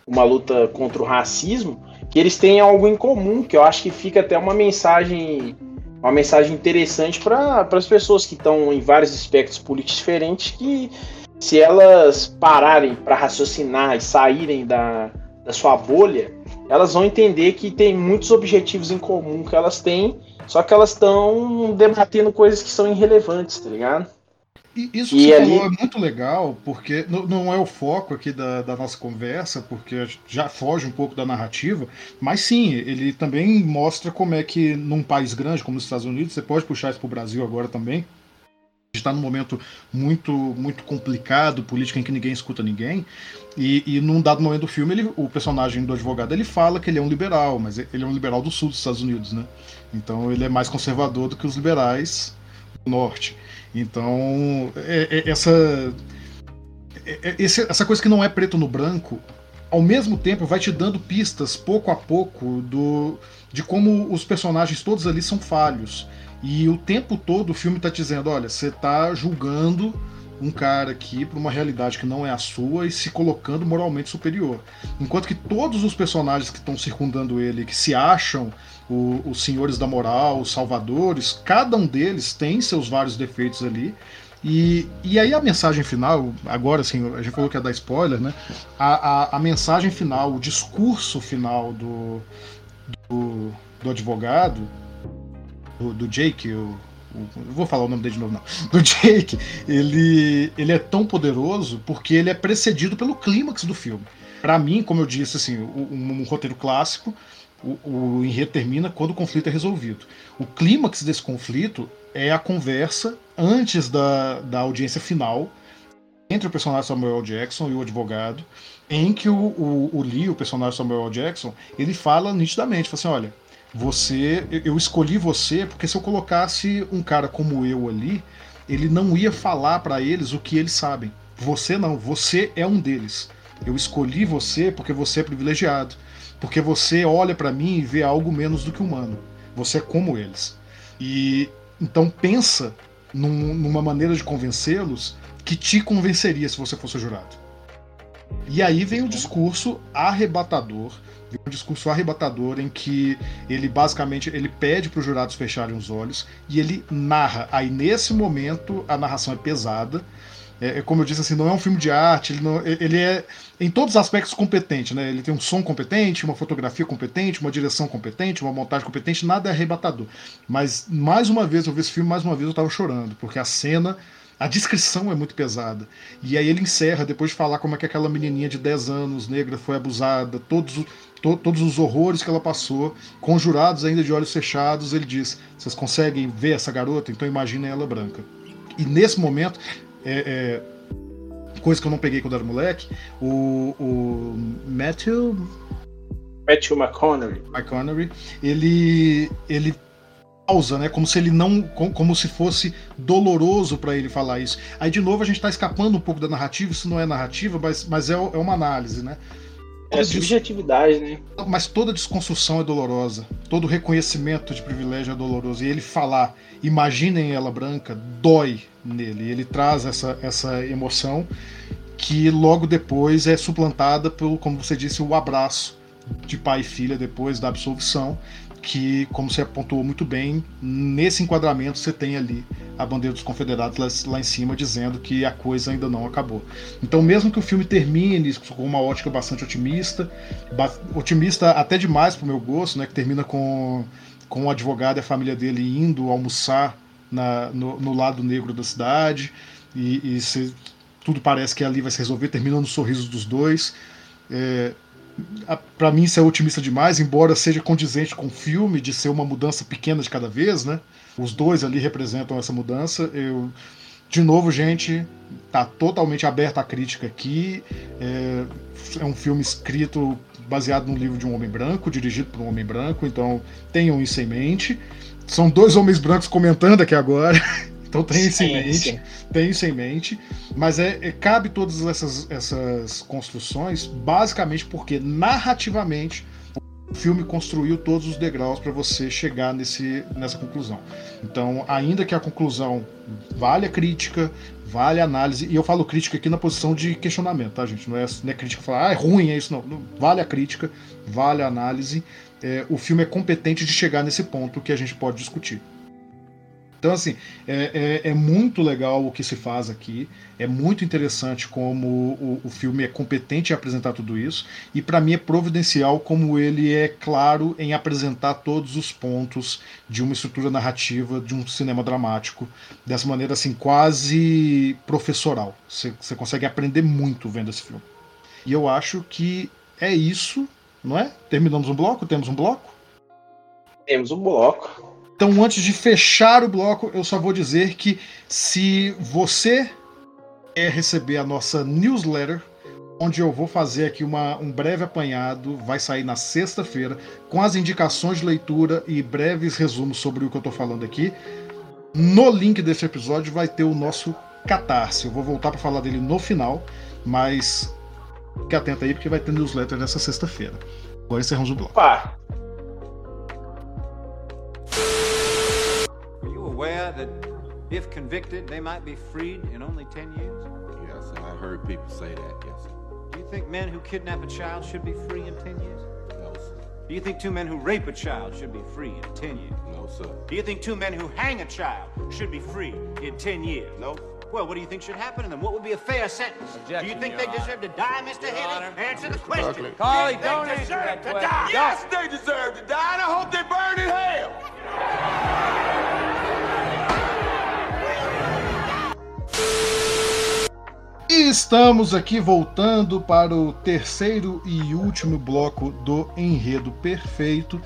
uma luta contra o racismo, que eles têm algo em comum, que eu acho que fica até uma mensagem uma mensagem interessante para as pessoas que estão em vários aspectos políticos diferentes, que se elas pararem para raciocinar e saírem da, da sua bolha, elas vão entender que tem muitos objetivos em comum que elas têm, só que elas estão debatendo coisas que são irrelevantes, tá ligado? E isso que e você ali... falou é muito legal, porque não é o foco aqui da, da, nossa conversa, porque já foge um pouco da narrativa, mas sim, ele também mostra como é que num país grande como os Estados Unidos, você pode puxar isso para o Brasil agora também, está num momento muito muito complicado, político em que ninguém escuta ninguém, e, e num dado momento do filme, ele, o personagem do advogado ele fala que ele é um liberal, mas ele é um liberal do sul dos Estados Unidos, né? Então ele é mais conservador do que os liberais norte. Então, é, é, essa, é, é essa coisa que não é preto no branco, ao mesmo tempo vai te dando pistas pouco a pouco do, de como os personagens todos ali são falhos. E o tempo todo o filme está dizendo: olha, você está julgando um cara aqui para uma realidade que não é a sua e se colocando moralmente superior. Enquanto que todos os personagens que estão circundando ele, que se acham o, os senhores da moral, os salvadores, cada um deles tem seus vários defeitos ali. E, e aí a mensagem final, agora assim, a gente falou que ia dar spoiler, né? A, a, a mensagem final, o discurso final do, do, do advogado, do, do Jake, o, o, vou falar o nome dele de novo, não. Do Jake, ele, ele é tão poderoso porque ele é precedido pelo clímax do filme. Para mim, como eu disse, assim, um, um roteiro clássico, o, o enredo termina quando o conflito é resolvido. O clímax desse conflito é a conversa antes da, da audiência final entre o personagem Samuel Jackson e o advogado, em que o, o, o Lee, o personagem Samuel Jackson, ele fala nitidamente, fala assim, olha, você, eu escolhi você porque se eu colocasse um cara como eu ali, ele não ia falar para eles o que eles sabem. Você não, você é um deles. Eu escolhi você porque você é privilegiado. Porque você olha para mim e vê algo menos do que humano. Você é como eles. E então pensa num, numa maneira de convencê-los que te convenceria se você fosse jurado. E aí vem o discurso arrebatador, um discurso arrebatador em que ele basicamente ele pede para os jurados fecharem os olhos e ele narra. Aí nesse momento a narração é pesada, é, é, como eu disse assim, não é um filme de arte, ele, não, ele é em todos os aspectos competente, né? Ele tem um som competente, uma fotografia competente, uma direção competente, uma montagem competente, nada é arrebatador. Mas mais uma vez eu vi esse filme, mais uma vez eu tava chorando, porque a cena a descrição é muito pesada. E aí ele encerra, depois de falar como é que aquela menininha de 10 anos, negra, foi abusada, todos, to, todos os horrores que ela passou, conjurados ainda de olhos fechados, ele diz: Vocês conseguem ver essa garota? Então imaginem ela branca. E nesse momento, é, é, coisa que eu não peguei quando era moleque, o, o Matthew. Matthew McConaughey. McConaughey, ele, ele pausa, né? Como se ele não, como se fosse doloroso para ele falar isso. Aí de novo a gente está escapando um pouco da narrativa. Isso não é narrativa, mas, mas é, é uma análise, né? É subjetividade, né? Mas toda desconstrução é dolorosa. Todo reconhecimento de privilégio é doloroso. E ele falar, imaginem ela branca, dói nele. Ele traz essa, essa emoção que logo depois é suplantada pelo, como você disse, o abraço de pai e filha depois da absolvição que, como você apontou muito bem, nesse enquadramento você tem ali a bandeira dos confederados lá, lá, em cima dizendo que a coisa ainda não acabou. Então, mesmo que o filme termine com uma ótica bastante otimista, otimista até demais para o meu gosto, né, que termina com, com o advogado e a família dele indo almoçar na, no, no lado negro da cidade, e, e se, tudo parece que ali vai se resolver, termina nos sorrisos dos dois. É, para mim isso é otimista demais, embora seja condizente com o filme de ser uma mudança pequena de cada vez, né? Os dois ali representam essa mudança. Eu, de novo, gente, tá totalmente aberta à crítica aqui. É, é um filme escrito baseado num livro de um homem branco, dirigido por um homem branco, então tenham isso em mente. São dois homens brancos comentando aqui agora. Então tem isso em Sim, mente, tem isso em mente, mas é, é- cabe todas essas, essas construções basicamente porque narrativamente o filme construiu todos os degraus para você chegar nesse, nessa conclusão. Então, ainda que a conclusão vale a crítica, vale a análise, e eu falo crítica aqui na posição de questionamento, tá, gente? Não é, não é crítica falar, ah, é ruim, é isso, não. Não, Vale a crítica, vale a análise. É, o filme é competente de chegar nesse ponto que a gente pode discutir. Então, assim, é, é- é muito legal o que se faz aqui. É muito interessante como o, o filme é competente em apresentar tudo isso. E, para mim, é providencial como ele é claro em apresentar todos os pontos de uma estrutura narrativa, de um cinema dramático, dessa maneira, assim, quase professoral. Você você consegue aprender muito vendo esse filme. E eu acho que é isso, não é? Terminamos um bloco? Temos um bloco? Temos um bloco. Então, antes de fechar o bloco, eu só vou dizer que se você quer receber a nossa newsletter, onde eu vou fazer aqui uma, um breve apanhado, vai sair na sexta-feira, com as indicações de leitura e breves resumos sobre o que eu estou falando aqui. No link desse episódio vai ter o nosso Catarse. Eu vou voltar para falar dele no final, mas fique atento aí porque vai ter newsletter nessa sexta-feira. Agora encerramos o bloco. Opa, you aware that if convicted, they might be freed in only 10 years? Yes, sir. I heard people say that. Yes, sir. Do you think men who kidnap a child should be free in 10 years? No, sir. Do you think two men who rape a child should be free in 10 years? No, sir. Do you think two men who hang a child should be free in 10 years? No. Well, what do you think should happen to them? What would be a fair sentence? do you think they deserve to die, Mr. Haley? Answer the question. Buckley. Carly, They don't answer deserve that to question. die. Yes, they deserve to die, and I hope they burn in hell. E estamos aqui voltando para o terceiro e último bloco do Enredo Perfeito.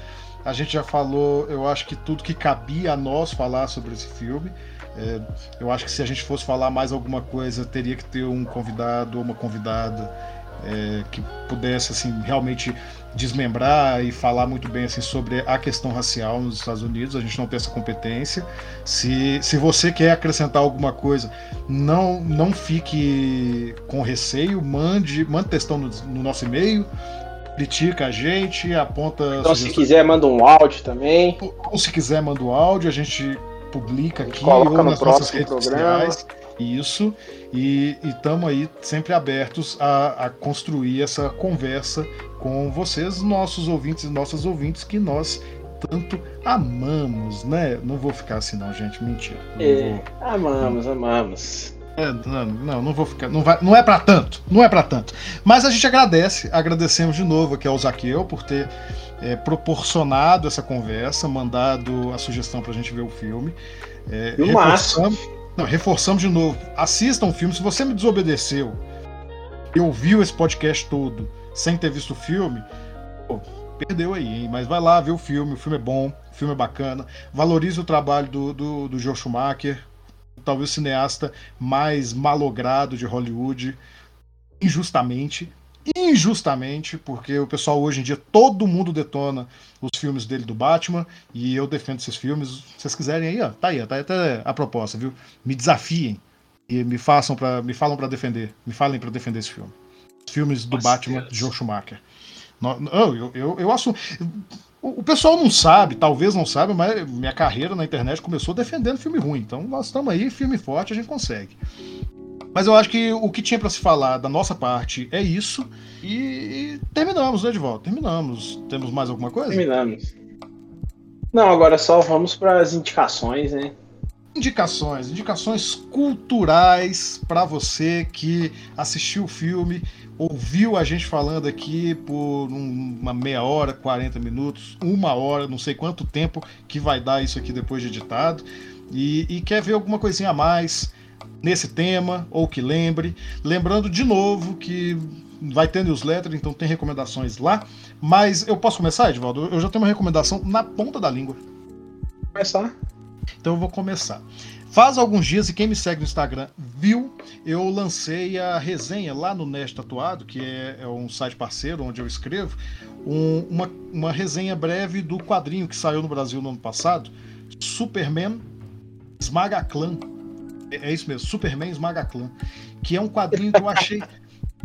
A gente já falou, eu acho que tudo que cabia a nós falar sobre esse filme. É, eu acho que se a gente fosse falar mais alguma coisa, teria que ter um convidado ou uma convidada é, que pudesse assim realmente desmembrar e falar muito bem assim sobre a questão racial nos Estados Unidos. A gente não tem essa competência. Se, se você quer acrescentar alguma coisa, não não fique com receio, mande, mande textão no, no nosso e-mail, critica a gente, aponta. então se quiser, manda um áudio também. ou se quiser, manda o áudio, a gente publica aqui ou no nas nossas redes programa. sociais. Isso, e estamos aí sempre abertos a, a construir essa conversa com vocês, nossos ouvintes e nossas ouvintes, que nós tanto amamos, né? Não vou ficar assim, não, gente, mentira. É, vou. amamos, amamos. É, não, não, não vou ficar. Não, vai, não é pra tanto. Não é pra tanto. Mas a gente agradece, agradecemos de novo aqui ao Zaqueu por ter é, proporcionado essa conversa, mandado a sugestão pra gente ver o filme. É, o reforçamos, não, reforçamos de novo. Assistam o filme. Se você me desobedeceu e ouviu esse podcast todo sem ter visto o filme, pô, perdeu aí, hein? Mas vai lá ver o filme. O filme é bom, o filme é bacana. Valorize o trabalho do, do, do Joe Schumacher talvez o cineasta mais malogrado de Hollywood, injustamente. Injustamente, porque o pessoal hoje em dia, todo mundo detona os filmes dele do Batman, e eu defendo esses filmes. Se vocês quiserem aí, ó, tá aí, tá aí até a proposta, viu? Me desafiem e me façam para me falam para defender, me falem para defender esse filme. Os filmes do Nossa, Batman Deus. de Joe Schumacher. No- Eu, eu, eu assumo. O o pessoal não sabe, talvez não saiba, mas minha carreira na internet começou defendendo filme ruim. Então nós estamos aí, filme forte, a gente consegue. Mas eu acho que o que tinha para se falar da nossa parte é isso. E terminamos, né, de volta? Terminamos. Temos mais alguma coisa? Terminamos. Não, agora só vamos para as indicações, né? Indicações, indicações culturais para você que assistiu o filme, ouviu a gente falando aqui por um- uma meia hora, 40 minutos, uma hora, não sei quanto tempo que vai dar isso aqui depois de editado, e, e quer ver alguma coisinha a mais nesse tema, ou que lembre. Lembrando de novo que vai ter newsletter, então tem recomendações lá. Mas eu posso começar, Edvaldo? Eu já tenho uma recomendação na ponta da língua. Começar. Então eu vou começar. Faz alguns dias, e quem me segue no Instagram viu, eu lancei a resenha lá no Nerd Tatuado, que é, é um site parceiro onde eu escrevo, um- uma, uma resenha breve do quadrinho que saiu no Brasil no ano passado, Superman Esmaga Clã. É, é isso mesmo, Superman Esmaga Clã. Que é um quadrinho que eu achei.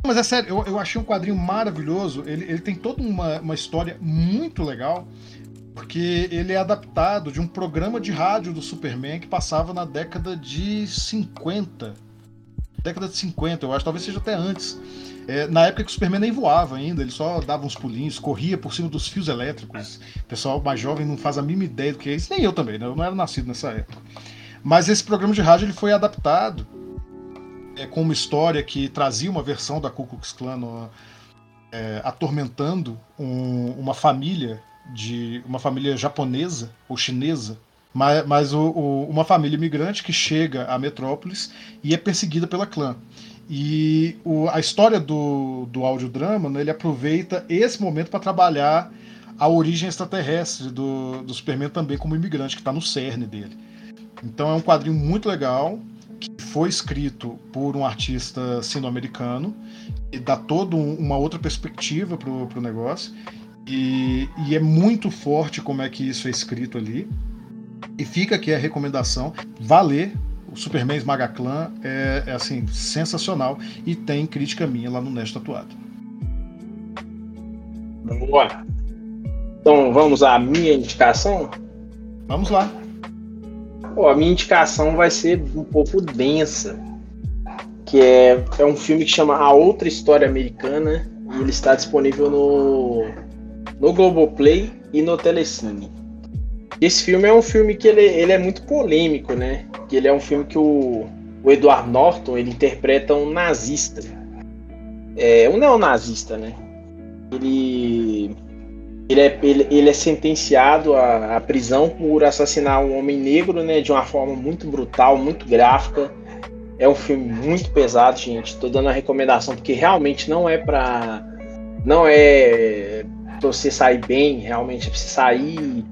Mas é sério, eu, eu achei um quadrinho maravilhoso. Ele, ele tem toda uma, uma história muito legal, porque ele é adaptado de um programa de rádio do Superman que passava na década de 50. Década de 50, eu acho, talvez seja até antes. É, na época que o Superman nem voava ainda, ele só dava uns pulinhos, corria por cima dos fios elétricos. O pessoal mais jovem não faz a mínima ideia do que é isso, nem eu também, né? Eu não era nascido nessa época. Mas esse programa de rádio ele foi adaptado é, com uma história que trazia uma versão da Ku Klux Klan é, atormentando um, uma família de uma família japonesa ou chinesa, mas, mas o, o, uma família imigrante que chega à metrópolis e é perseguida pela clã. E o, a história do, do audiodrama, né, ele aproveita esse momento para trabalhar a origem extraterrestre do, do Superman também como imigrante, que está no cerne dele. Então é um quadrinho muito legal, que foi escrito por um artista sino-americano, e dá toda uma outra perspectiva para o negócio. E, e, é muito forte como é que isso é escrito ali. E fica aqui a recomendação: valer. O Superman Esmaga Clã é, é assim, sensacional e tem crítica minha lá no Nest Tatuado. Boa! Então vamos à minha indicação? Vamos lá. Pô, a minha indicação vai ser um pouco densa, que é, é um filme que chama A Outra História Americana e ele está disponível no, no Globoplay e no Telecine. Esse filme é um filme que ele, ele é muito polêmico, né? Que ele é um filme que o, o Edward Norton ele interpreta um nazista, é um neonazista, né? Ele ele é, ele, ele é sentenciado à, à, prisão por assassinar um homem negro, né, de uma forma muito brutal, muito gráfica. É um filme muito pesado, gente. Tô dando a recomendação porque realmente não é para não é pra você sair bem, realmente é pra você sair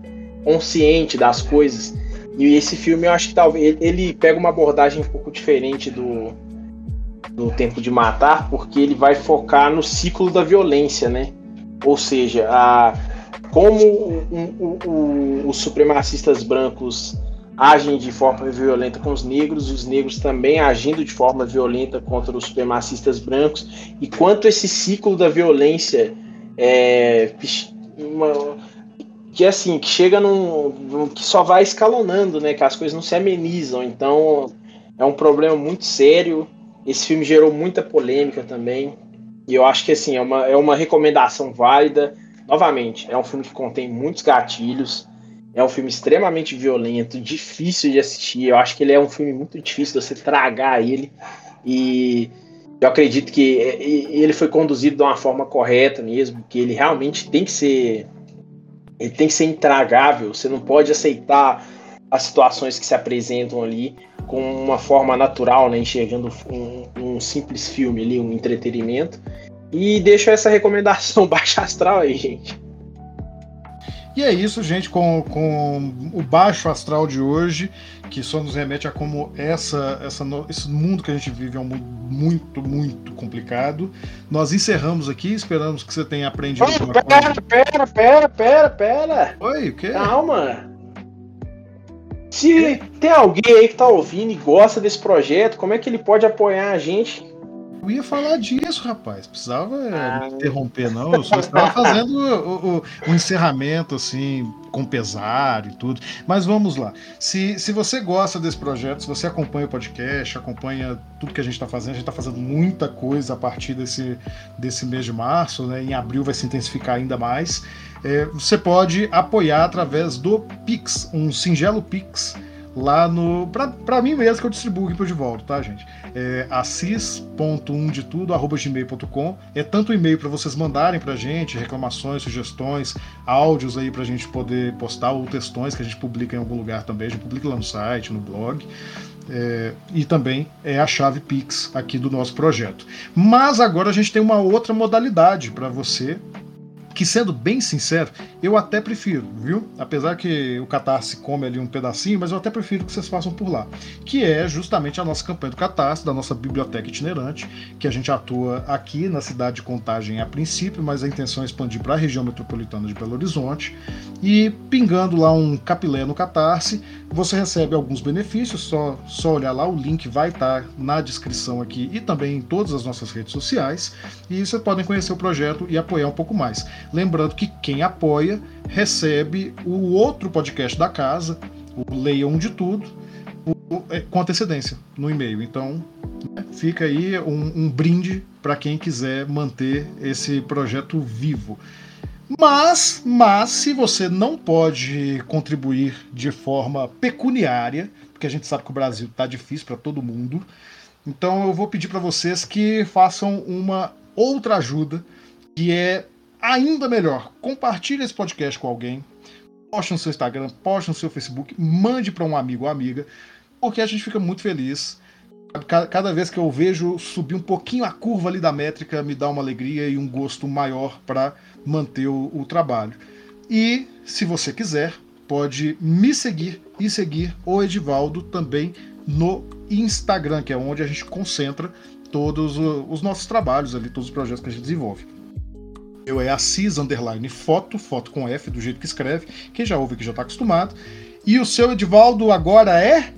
consciente das coisas. E esse filme eu acho que talvez ele pega uma abordagem um pouco diferente do do Tempo de Matar, porque ele vai focar no ciclo da violência, né? Ou seja, a, como o, o, os supremacistas brancos agem de forma violenta com os negros, os negros também agindo de forma violenta contra os supremacistas brancos, e quanto esse ciclo da violência é, uma, que assim que chega num que só vai escalonando, né? Que as coisas não se amenizam. Então é um problema muito sério. Esse filme gerou muita polêmica também. E eu acho que assim, é uma, é uma recomendação válida. Novamente, é um filme que contém muitos gatilhos. É um filme extremamente violento, difícil de assistir. Eu acho que ele é um filme muito difícil de você tragar ele. E eu acredito que ele foi conduzido de uma forma correta mesmo, que ele realmente tem que ser ele tem que ser intragável. Você não pode aceitar as situações que se apresentam ali com uma forma natural, né, enxergando um, um, simples filme ali, um entretenimento. E deixo essa recomendação baixa astral aí, gente. E é isso, gente, com, com o baixo astral de hoje, que só nos remete a como essa, essa, esse mundo que a gente vive é um mundo muito, muito complicado. Nós encerramos aqui, esperamos que você tenha aprendido oh, alguma pera, coisa. Pera, pera, pera, pera. Oi, o quê? Calma. Se tem alguém aí que tá ouvindo e gosta desse projeto, como é que ele pode apoiar a gente? Eu ia falar disso, rapaz. Precisava ah. interromper, não. Eu só estava fazendo o, o, o, encerramento, assim, com pesar e tudo. Mas vamos lá. Se, se você gosta desse projeto, se você acompanha o podcast, acompanha tudo que a gente está fazendo, a gente está fazendo muita coisa a partir desse, desse mês de março, né? Em abril vai se intensificar ainda mais. É, você pode apoiar através do Pix, um singelo Pix lá no. Pra, mim mesmo que eu distribuo aqui pro de volta, tá, gente? É assis.1 de tudo, arroba gmail.com. É tanto e-mail para vocês mandarem pra gente, reclamações, sugestões, áudios aí pra gente poder postar, ou textões que a gente publica em algum lugar também. A gente publica lá no site, no blog. É, e também é a chave Pix aqui do nosso projeto. Mas agora a gente tem uma outra modalidade para você que sendo bem sincero, eu até prefiro, viu? Apesar que o Catarse come ali um pedacinho, mas eu até prefiro que vocês façam por lá. Que é justamente a nossa campanha do Catarse, da nossa biblioteca itinerante, que a gente atua aqui na cidade de Contagem a princípio, mas a intenção é expandir para a região metropolitana de Belo Horizonte. E pingando lá um capilé no Catarse, você recebe alguns benefícios, só, só olhar lá, o link vai estar na descrição aqui e também em todas as nossas redes sociais. E vocês podem conhecer o projeto e apoiar um pouco mais. Lembrando que quem apoia recebe o outro podcast da casa, o Leiam de Tudo, é, com antecedência no e-mail. Então, né, fica aí um, um brinde para quem quiser manter esse projeto vivo. Mas, mas, se você não pode contribuir de forma pecuniária, porque a gente sabe que o Brasil está difícil para todo mundo, então eu vou pedir para vocês que façam uma outra ajuda, que é ainda melhor. Compartilhe esse podcast com alguém, poste no seu Instagram, poste no seu Facebook, mande para um amigo ou amiga, porque a gente fica muito feliz. Cada vez que eu vejo subir um pouquinho a curva ali da métrica, me dá uma alegria e um gosto maior para manter o, o trabalho. E, se você quiser, pode me seguir e seguir o Edivaldo também no Instagram, que é onde a gente concentra todos os nossos trabalhos ali, todos os projetos que a gente desenvolve. Eu é Assis Underline Foto, foto com F, do jeito que escreve. Quem já ouve que já está acostumado. E o seu Edivaldo agora é?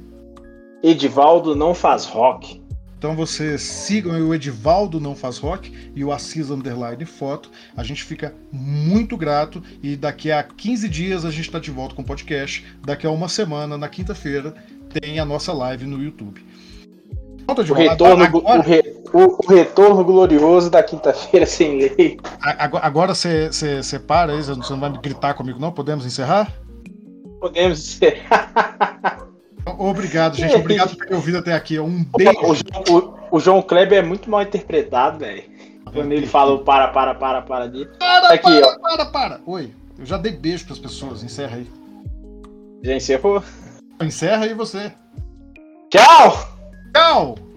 Edivaldo não faz rock. Então vocês sigam o Edivaldo Não Faz Rock e o Assis Underline Foto. A gente fica muito grato e daqui a 15 dias a gente está de volta com o podcast. Daqui a uma semana, na quinta-feira, tem a nossa live no YouTube. O retorno, agora, o, re, o, o, retorno glorioso da quinta-feira sem lei. Agora você para aí, você não vai gritar comigo, não? Podemos encerrar? Podemos encerrar. Obrigado, gente. Obrigado por ter ouvido até aqui. Um beijo. O, o, o João Kleber é muito mal interpretado, velho. Quando ele falou para, para, para, para de. Para, aqui, para, ó. para, para. Oi. Eu já dei beijo para as pessoas. Encerra aí. Já encerrou? Encerra aí você. Tchau! Tchau!